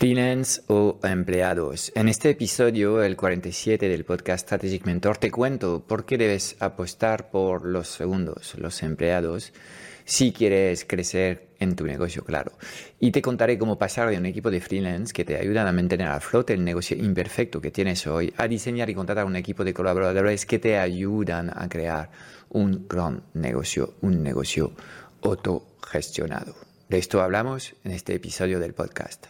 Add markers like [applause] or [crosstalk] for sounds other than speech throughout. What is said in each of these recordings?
Freelance o empleados. En este episodio, el 47 del podcast Strategic Mentor, te cuento por qué debes apostar por los segundos, los empleados, si quieres crecer en tu negocio, claro. Y te contaré cómo pasar de un equipo de freelance que te ayudan a mantener a flote el negocio imperfecto que tienes hoy a diseñar y contratar un equipo de colaboradores que te ayudan a crear un gran negocio, un negocio autogestionado. De esto hablamos en este episodio del podcast.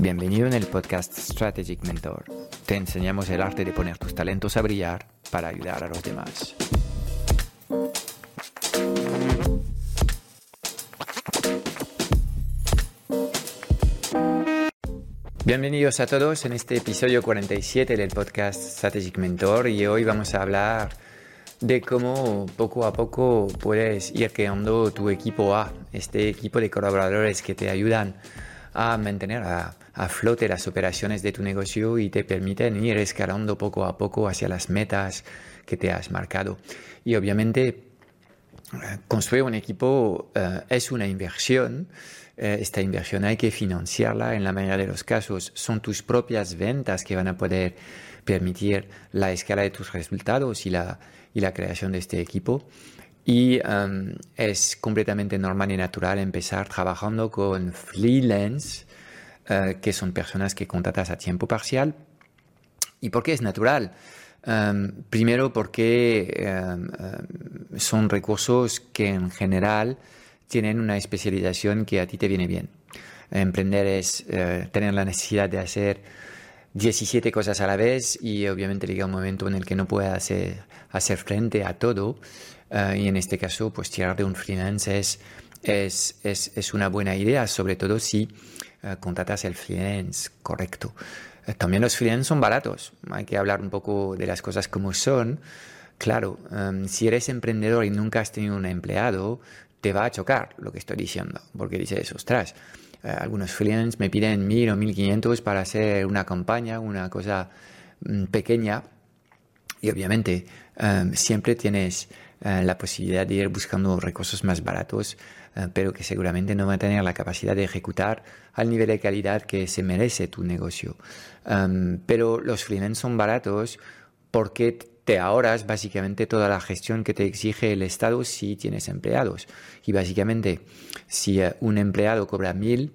Bienvenido en el podcast Strategic Mentor. Te enseñamos el arte de poner tus talentos a brillar para ayudar a los demás. Bienvenidos a todos en este episodio 47 del podcast Strategic Mentor y hoy vamos a hablar de cómo poco a poco puedes ir creando tu equipo A, este equipo de colaboradores que te ayudan a mantener a, flote las operaciones de tu negocio y te permiten ir escalando poco a poco hacia las metas que te has marcado. Y obviamente construir un equipo eh, es una inversión. Eh, esta inversión hay que financiarla. En la mayoría de los casos son tus propias ventas que van a poder permitir la escala de tus resultados y la, y la creación de este equipo. Y um, es completamente normal y natural empezar trabajando con freelance, uh, que son personas que contratas a tiempo parcial. ¿Y por qué es natural? Um, primero porque um, son recursos que en general tienen una especialización que a ti te viene bien. Emprender es uh, tener la necesidad de hacer 17 cosas a la vez y obviamente llega un momento en el que no puedes hacer, hacer frente a todo eh, y en este caso pues tirar de un freelance es, es, es, una buena idea, sobre todo si uh, contratas el freelance correcto. Eh, también los freelance son baratos, hay que hablar un poco de las cosas como son. Claro, em, si eres emprendedor y nunca has tenido un empleado, te va a chocar lo que estoy diciendo, porque dices, ostras, algunos freelance me piden mil o mil quinientos para hacer una campaña, una cosa mm, pequeña, y obviamente em, siempre tienes eh, la posibilidad de ir buscando recursos más baratos, eh, pero que seguramente no va a tener la capacidad de ejecutar al nivel de calidad que se merece tu negocio. Em, pero los freelance son baratos porque te ahorras básicamente toda la gestión que te exige el Estado si tienes empleados. Y básicamente, si eh, un empleado cobra mil,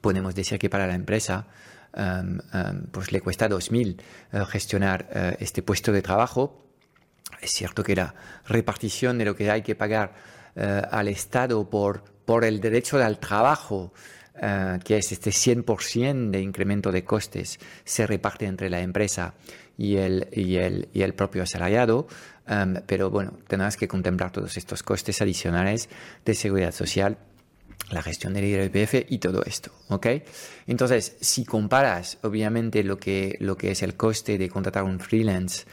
podemos decir que para la empresa em, em, pues le cuesta dos mil gestionar este puesto de trabajo es cierto que la repartición de lo que hay que pagar eh, al Estado por, por el derecho al trabajo, eh, que es este 100% de incremento de costes, se reparte entre la empresa y el, y el, y el propio asalariado. Em, pero bueno, tendrás que contemplar todos estos costes adicionales de seguridad social la gestión del IRPF y todo esto, ¿ok? Entonces, si comparas, obviamente, lo que, lo que es el coste de contratar un freelance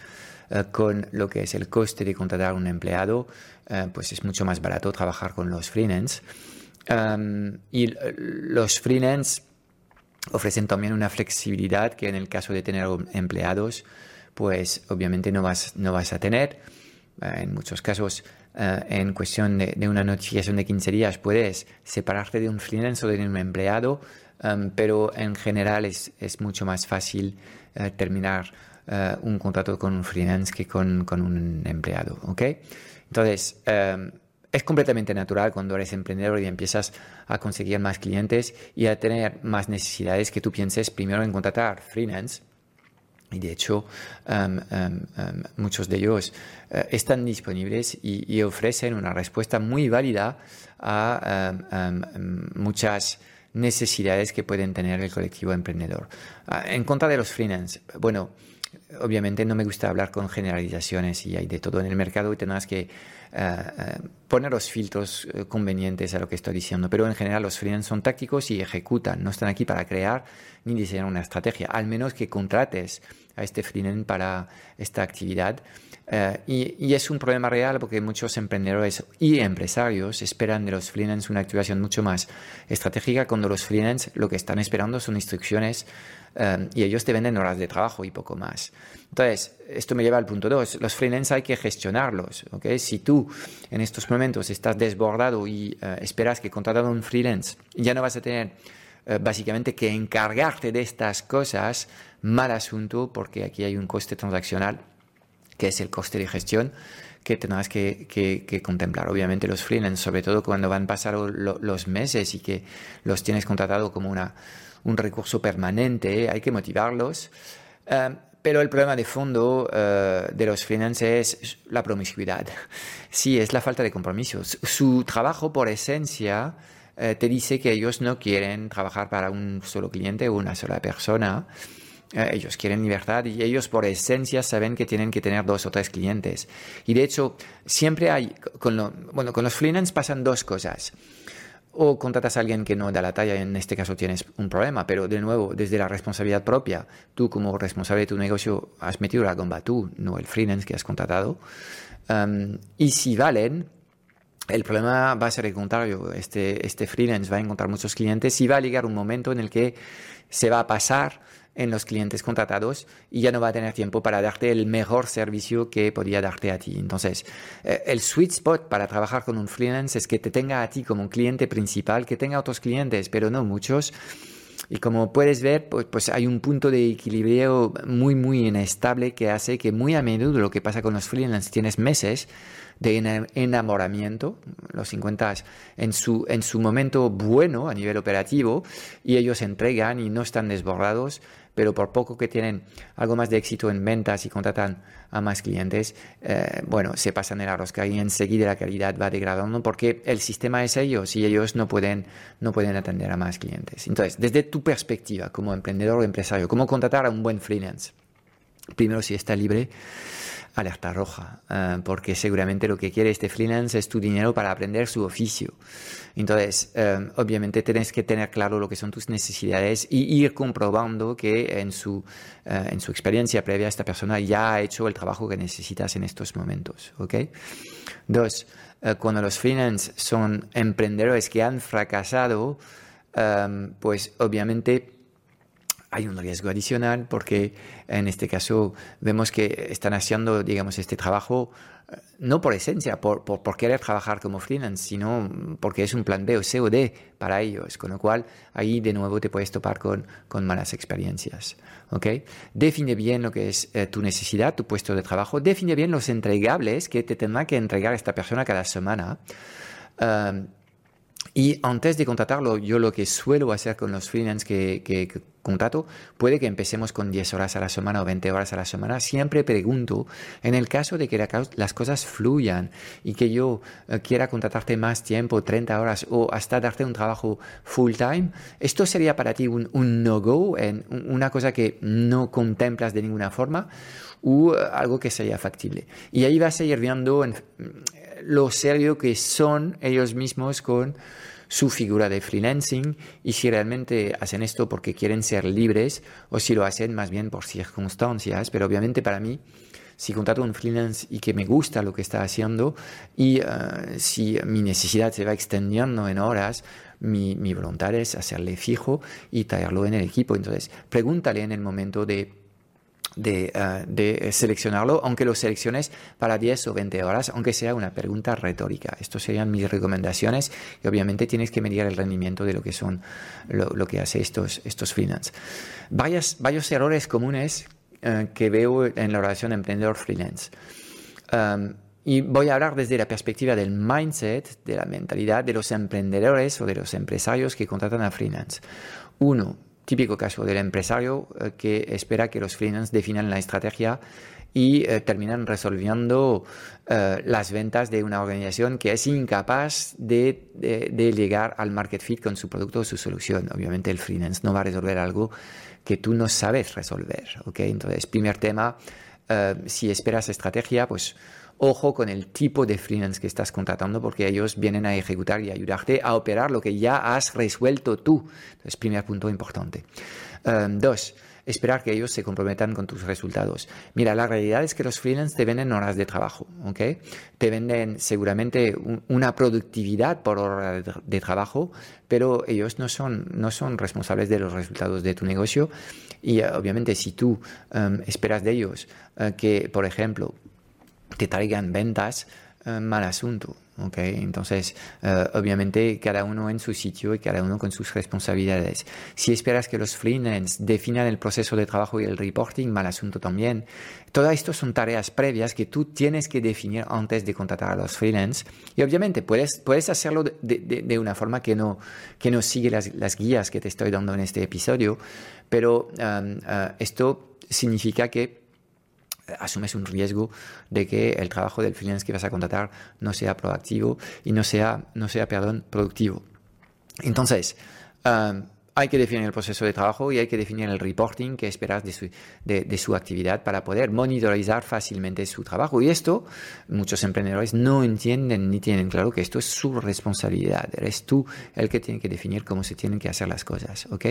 con lo que es el coste de contratar un empleado, eh, pues es mucho más barato trabajar con los freelance. Um, y los freelance ofrecen también una flexibilidad que en el caso de tener empleados, pues obviamente no vas, no vas a tener. Eh, en muchos casos, en cuestión de, una notificación de 15 días, puedes separarte de un freelance o de un empleado, um, pero en general es, es mucho más fácil terminar eh, un contrato con un freelance que con, con un empleado, ¿ok? Entonces, eh, es completamente natural cuando eres emprendedor y empiezas a conseguir más clientes y a tener más necesidades que tú pienses primero en contratar freelance. Y de hecho, em, em, em, muchos de ellos eh, están disponibles y, ofrecen una respuesta muy válida a muchas necesidades que pueden tener el colectivo emprendedor. Ah, en contra de los freelance, bueno, obviamente no me gusta hablar con generalizaciones y hay de todo en el mercado y tendrás que poner los filtros convenientes a lo que estoy diciendo. Pero en general los freelance son tácticos y ejecutan, no están aquí para crear ni diseñar una estrategia, al menos que contrates a este freelance para esta actividad eh, y, es un problema real porque muchos emprendedores y empresarios esperan de los freelance una activación mucho más estratégica cuando los freelance lo que están esperando son instrucciones eh, y ellos te venden horas de trabajo y poco más. Entonces, esto me lleva al punto 2. Los freelance hay que gestionarlos. ¿okay? Si tú en estos momentos estás desbordado y eh, esperas que contratando un freelance ya no vas a tener básicamente que encargarte de estas cosas, mal asunto porque aquí hay un coste transaccional que es el coste de gestión que tendrás que, contemplar. Obviamente los freelance, sobre todo cuando van pasando los meses y que los tienes contratado como una, un recurso permanente, hay que motivarlos. Eh, pero el problema de fondo eh, de los freelance es la promiscuidad. [laughs] Sí, es la falta de compromisos. Su trabajo por esencia eh, te dice que ellos no quieren trabajar para un solo cliente o una sola persona eh, ellos quieren libertad y ellos por esencia saben que tienen que tener dos o tres clientes. Y de hecho, siempre hay, bueno, con los freelance pasan dos cosas. O contratas a alguien que no da la talla, en este caso tienes un problema, pero de nuevo, desde la responsabilidad propia, tú como responsable de tu negocio has metido la gomba tú, no el freelance que has contratado. Y si valen, el problema va a ser el contrario. Este, este freelance va a encontrar muchos clientes y va a llegar un momento en el que se va a pasar en los clientes contratados y ya no va a tener tiempo para darte el mejor servicio que podía darte a ti. Entonces, eh, el sweet spot para trabajar con un freelance es que te tenga a ti como un cliente principal, que tenga otros clientes, pero no muchos. Y como puedes ver, pues, pues, hay un punto de equilibrio muy, muy inestable que hace que muy a menudo lo que pasa con los freelance tienes meses de enamoramiento, los 50 en su, en su momento bueno a nivel operativo y ellos entregan y no están desbordados, pero por poco que tienen algo más de éxito en ventas y contratan a más clientes, eh, bueno, se pasan el arrosca y enseguida la calidad va degradando porque el sistema es ellos y ellos no pueden, no pueden atender a más clientes. Entonces, desde tu perspectiva como emprendedor o empresario, ¿cómo contratar a un buen freelance? Primero, si está libre alerta roja, eh, porque seguramente lo que quiere este freelance es tu dinero para aprender su oficio. Entonces, eh, obviamente tienes que tener claro lo que son tus necesidades y ir comprobando que en su, eh, en su experiencia previa esta persona ya ha hecho el trabajo que necesitas en estos momentos. ¿ok? Dos, cuando los freelance son emprendedores que han fracasado, pues obviamente hay un riesgo adicional porque en este caso vemos que están haciendo, digamos, este trabajo eh, no por esencia, por, por, querer trabajar como freelance, sino porque es un plan B o C o D para ellos, con lo cual ahí de nuevo te puedes topar con, con malas experiencias. ¿okay? Define bien lo que es eh, tu necesidad, tu puesto de trabajo, define bien los entregables que te tendrá que entregar esta persona cada semana. Um, y antes de contratarlo, yo lo que suelo hacer con los freelance que, que, contrato, puede que empecemos con 10 horas a la semana o 20 horas a la semana. Siempre pregunto, en el caso de que las cosas fluyan y que yo eh, quiera contratarte más tiempo, 30 horas o hasta darte un trabajo full time, ¿esto sería para ti un, no-go, una cosa que no contemplas de ninguna forma o eh, algo que sea factible? Y ahí vas a ir viendo en, lo serio que son ellos mismos con su figura de freelancing y si realmente hacen esto porque quieren ser libres o si lo hacen más bien por circunstancias. Pero obviamente para mí, si contrato un freelance y que me gusta lo que está haciendo y eh, si mi necesidad se va extendiendo en horas, mi, mi voluntad es hacerle fijo y traerlo en el equipo. Entonces, pregúntale en el momento de eh, de, seleccionarlo, aunque lo selecciones para 10 o 20 horas, aunque sea una pregunta retórica. Estas serían mis recomendaciones y obviamente tienes que medir el rendimiento de lo que son, lo, que hace estos, estos freelance. Varias, varios errores comunes eh, que veo en la relación emprendedor-freelance. Um, y voy a hablar desde la perspectiva del mindset, de la mentalidad de los emprendedores o de los empresarios que contratan a freelance. Uno, típico caso del empresario eh, que espera que los freelance definan la estrategia y eh, terminan resolviendo eh, las ventas de una organización que es incapaz de, llegar al market fit con su producto o su solución. Obviamente el freelance no va a resolver algo que tú no sabes resolver. ¿okay? Entonces, primer tema, eh, si esperas estrategia, pues ojo con el tipo de freelance que estás contratando porque ellos vienen a ejecutar y ayudarte a operar lo que ya has resuelto tú. Entonces, primer punto importante. dos, esperar que ellos se comprometan con tus resultados. Mira, la realidad es que los freelance te venden horas de trabajo, ¿ok? Te venden seguramente una productividad por hora de, trabajo, pero ellos no son, no son responsables de los resultados de tu negocio y obviamente si tú em, esperas de ellos eh, que, por ejemplo, te traigan ventas, eh, mal asunto. Okay, entonces, eh, obviamente, cada uno en su sitio y cada uno con sus responsabilidades. Si esperas que los freelance definan el proceso de trabajo y el reporting, mal asunto también. Todo esto son tareas previas que tú tienes que definir antes de contratar a los freelance. Y obviamente puedes, puedes hacerlo de, de, una forma que no, que no sigue las, las, guías que te estoy dando en este episodio, pero um, uh, esto significa que asumes un riesgo de que el trabajo del freelance que vas a contratar no sea proactivo y no sea, no sea perdón, productivo. Entonces, um, hay que definir el proceso de trabajo y hay que definir el reporting que esperas de su, de, su, actividad para poder monitorizar fácilmente su trabajo. Y esto muchos emprendedores no entienden ni tienen claro que esto es su responsabilidad. Eres tú el que tiene que definir cómo se tienen que hacer las cosas. ¿ok?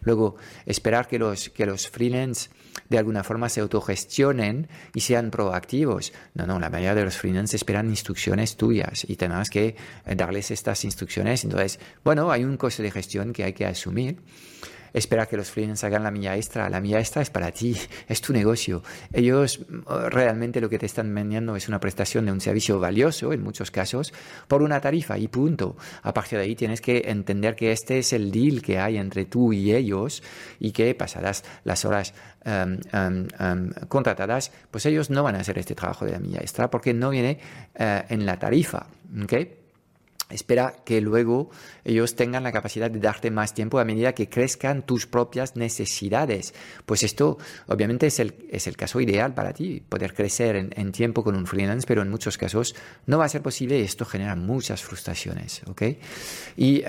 Luego, esperar que los, que los freelance de alguna forma se autogestionen y sean proactivos. No, no, la mayoría de los freelance esperan instrucciones tuyas y tenemos que eh, darles estas instrucciones. Entonces, bueno, hay un coste de gestión que hay que asumir espera que los freelancers hagan la milla extra. La milla extra es para ti, [laughs] es tu negocio. Ellos mm, realmente lo que te están vendiendo es una prestación de un servicio valioso, en muchos casos, por una tarifa y punto. A partir de ahí tienes que entender que este es el deal que hay entre tú y ellos y que pasadas las horas em, em, em, contratadas, pues ellos no van a hacer este trabajo de la milla extra porque no viene eh, en la tarifa. ¿okay? Espera que luego ellos tengan la capacidad de darte más tiempo a medida que crezcan tus propias necesidades. Pues esto obviamente es el, es el caso ideal para ti, poder crecer en, tiempo con un freelance, pero en muchos casos no va a ser posible y esto genera muchas frustraciones. ¿okay? Y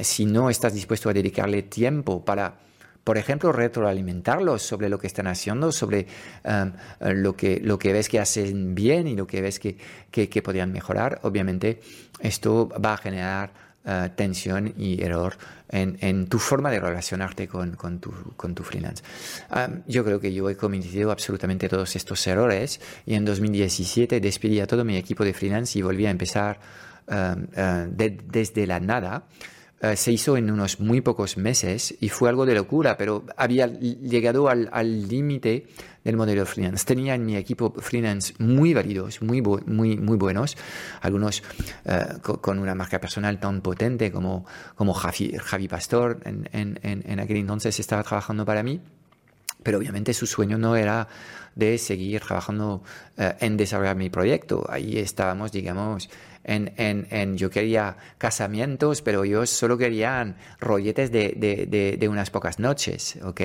si no estás dispuesto a dedicarle tiempo para por ejemplo, retroalimentarlos sobre lo que están haciendo, sobre um, lo, que, lo que ves que hacen bien y lo que ves que, que, podrían mejorar. Obviamente, esto va a generar uh, tensión y error en, en, tu forma de relacionarte con, con, tu, con tu, freelance. Um, yo creo que yo he cometido absolutamente todos estos errores y en 2017 despedí a todo mi equipo de freelance y volví a empezar um, uh, desde la nada. Eh, se hizo en unos muy pocos meses y fue algo de locura, pero había llegado al límite del modelo freelance. Tenía en mi equipo freelance muy válidos, muy, muy, muy buenos, algunos eh, con, una marca personal tan potente como, como Javi, Javi Pastor, en, en, en aquel entonces estaba trabajando para mí pero obviamente su sueño no era de seguir trabajando eh, en desarrollar mi proyecto. Ahí estábamos, digamos, en, en, en, yo quería casamientos, pero ellos solo querían rolletes de, de, de, unas pocas noches, ¿ok?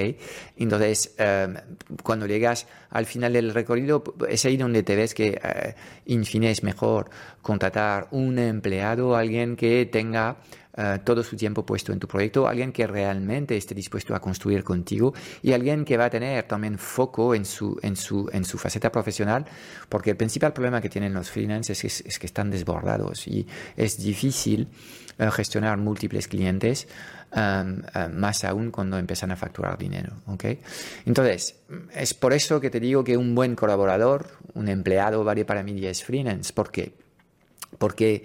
Entonces, em, cuando llegas al final del recorrido, es ahí donde te ves que, eh, en fin, es mejor contratar un empleado, alguien que tenga eh, todo su tiempo puesto en tu proyecto, alguien que realmente esté dispuesto a construir contigo y alguien que va a tener también foco en su, en su, en su faceta profesional, porque el principal problema que tienen los freelancers es, que están desbordados y es difícil eh, gestionar múltiples clientes. Em, em, más aún cuando empiezan a facturar dinero. ¿okay? Entonces, es por eso que te digo que un buen colaborador, un empleado, vale para mí 10 freelance. ¿Por qué? Porque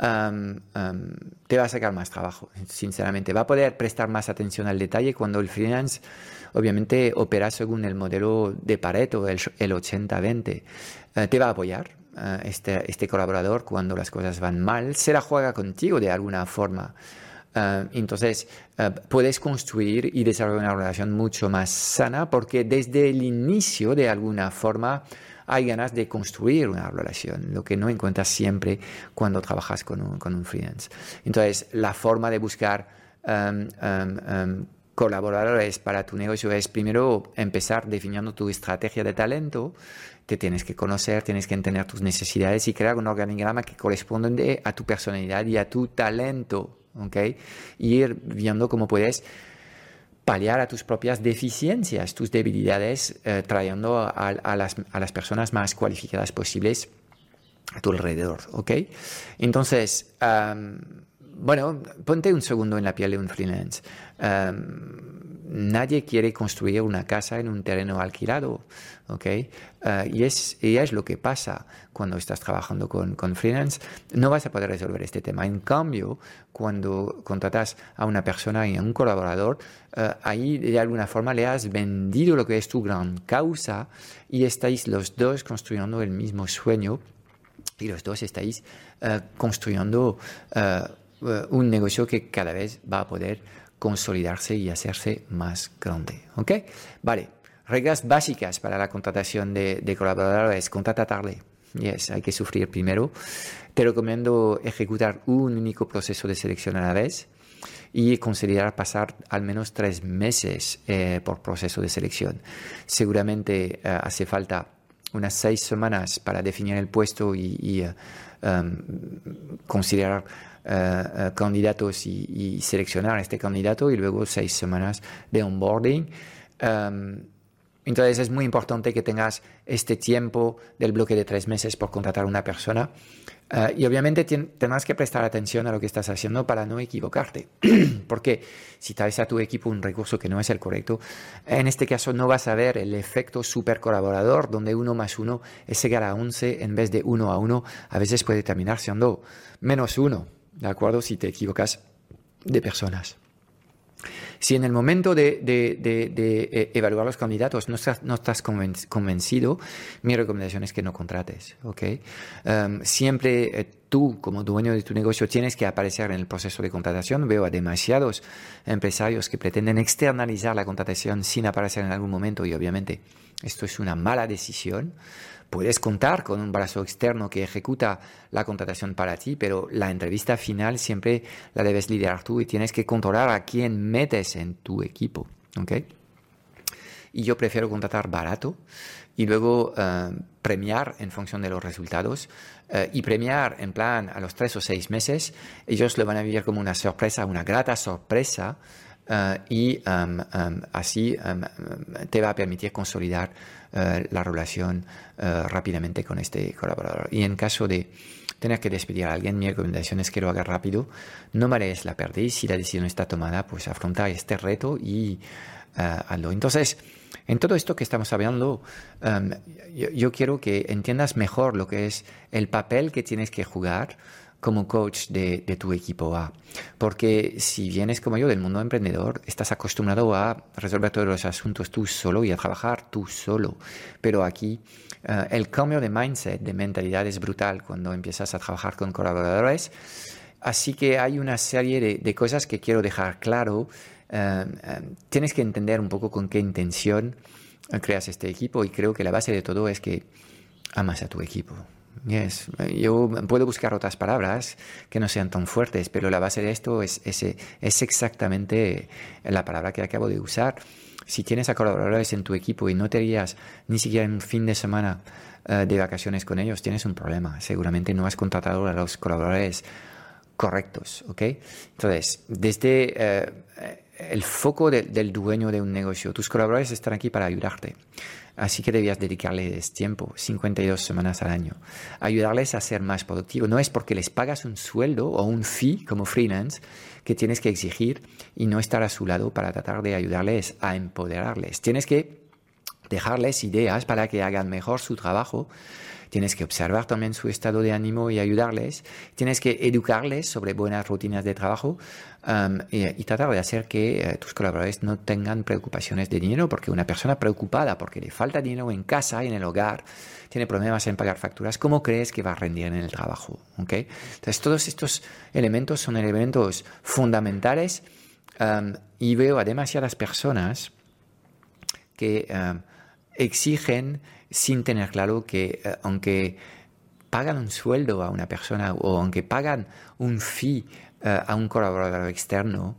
te va a sacar más trabajo, sinceramente. Va a poder prestar más atención al detalle cuando el freelance, obviamente, opera según el modelo de Pareto, el, 80-20. Eh, te va a apoyar eh, este, este colaborador cuando las cosas van mal. Se la juega contigo de alguna forma. Eh, entonces, puedes construir y desarrollar una relación mucho más sana porque desde el inicio, de alguna forma, hay ganas de construir una relación, lo que no encuentras siempre cuando trabajas con un, con un freelance. Entonces, la forma de buscar um, um, um, colaboradores para tu negocio es primero empezar definiendo tu estrategia de talento, te tienes que conocer, tienes que entender tus necesidades y crear un organigrama que corresponde a tu personalidad y a tu talento, ¿ok? Y ir viendo cómo puedes paliar a tus propias deficiencias, tus debilidades, eh, trayendo a, las, a, las, personas más cualificadas posibles a tu alrededor, ¿ok? Entonces, bueno, ponte un segundo en la piel de un freelance. nadie quiere construir una casa en un terreno alquilado, ¿ok? Ah, y, es, es lo que pasa cuando estás trabajando con, con, freelance. No vas a poder resolver este tema. En cambio, cuando contratas a una persona y a un colaborador, ah, ahí de alguna forma le has vendido lo que es tu gran causa y estáis los dos construyendo el mismo sueño y los dos estáis ah, construyendo eh, un negocio que cada vez va a poder consolidarse y hacerse más grande. ¿Ok? Vale. Reglas básicas para la contratación de, colaboradores. Contrata tarde. Yes, hay que sufrir primero. Te recomiendo ejecutar un único proceso de selección a la vez y considerar pasar al menos tres meses eh, por proceso de selección. Seguramente eh, hace falta unas seis semanas para definir el puesto y, um, considerar eh, candidatos y, seleccionar este candidato y luego seis semanas de onboarding. Em, entonces es muy importante que tengas este tiempo del bloque de tres meses por contratar a una persona eh, y obviamente tendrás que prestar atención a lo que estás haciendo para no equivocarte. [clears throat] Porque si traes a tu equipo un recurso que no es el correcto, en este caso no vas a ver el efecto super colaborador donde uno más uno es llegar a 11 en vez de uno a uno. A veces puede terminar siendo menos uno. ¿De acuerdo? Si te equivocas de personas. Si en el momento de, eh, evaluar los candidatos no estás, convencido, mi recomendación es que no contrates. ¿okay? Em, siempre eh, tú, como dueño de tu negocio, tienes que aparecer en el proceso de contratación. Veo a demasiados empresarios que pretenden externalizar la contratación sin aparecer en algún momento y obviamente esto es una mala decisión Puedes contar con un brazo externo que ejecuta la contratación para ti, pero la entrevista final siempre la debes liderar tú y tienes que controlar a quién metes en tu equipo. ¿okay? Y yo prefiero contratar barato y luego eh, premiar en función de los resultados eh, y premiar en plan a los tres o seis meses. Ellos lo van a vivir como una sorpresa, una grata sorpresa eh, y um, um, así um, te va a permitir consolidar uh, la relación uh, rápidamente con este colaborador. Y en caso de tener que despedir a alguien, mi recomendación es que lo haga rápido, no marees la y si la decisión está tomada, pues afronta este reto y uh, hazlo. Entonces, en todo esto que estamos hablando, yo, yo, quiero que entiendas mejor lo que es el papel que tienes que jugar como coach de, tu equipo A. Porque si vienes como yo del mundo emprendedor, estás acostumbrado a resolver todos los asuntos tú solo y a trabajar tú solo. Pero aquí eh, el cambio de mindset, de mentalidad es brutal cuando empiezas a trabajar con colaboradores. Así que hay una serie de, cosas que quiero dejar claro. Eh, eh, tienes que entender un poco con qué intención creas este equipo y creo que la base de todo es que amas a tu equipo. Yes. Yo puedo buscar otras palabras que no sean tan fuertes, pero la base de esto es, es, exactamente la palabra que acabo de usar. Si tienes a colaboradores en tu equipo y no te irías ni siquiera en un fin de semana eh, de vacaciones con ellos, tienes un problema. Seguramente no has contratado a los colaboradores correctos, ¿ok? Entonces, desde eh, el foco del dueño de un negocio, tus colaboradores están aquí para ayudarte. Así que debías dedicarles tiempo, 52 semanas al año. Ayudarles a ser más productivos. No es porque les pagas un sueldo o un fee como freelance que tienes que exigir y no estar a su lado para tratar de ayudarles a empoderarles. Tienes que dejarles ideas para que hagan mejor su trabajo Tienes que observar también su estado de ánimo y ayudarles. Tienes que educarles sobre buenas rutinas de trabajo um, y, tratar de hacer que eh, tus colaboradores no tengan preocupaciones de dinero, porque una persona preocupada porque le falta dinero en casa y en el hogar, tiene problemas en pagar facturas, ¿cómo crees que va a rendir en el trabajo? ¿Okay? Entonces, todos estos elementos son elementos fundamentales um, y veo a demasiadas personas que um, exigen sin tener claro que eh, aunque pagan un sueldo a una persona o aunque pagan un fee eh, a un colaborador externo,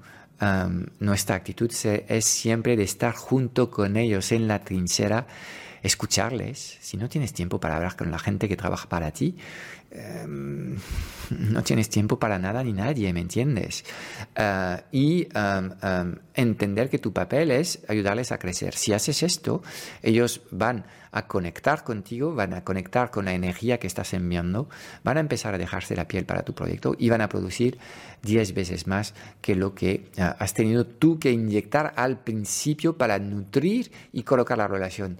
nuestra actitud es siempre de estar junto con ellos en la trinchera, escucharles. Si no tienes tiempo para hablar con la gente que trabaja para ti, em, [laughs] no tienes tiempo para nada ni nadie, ¿me entiendes? Eh, y em, em, entender que tu papel es ayudarles a crecer. Si haces esto, ellos van a conectar contigo, van a conectar con la energía que estás enviando, van a empezar a dejarse la piel para tu proyecto y van a producir 10 veces más que lo que eh, has tenido tú que inyectar al principio para nutrir y colocar la relación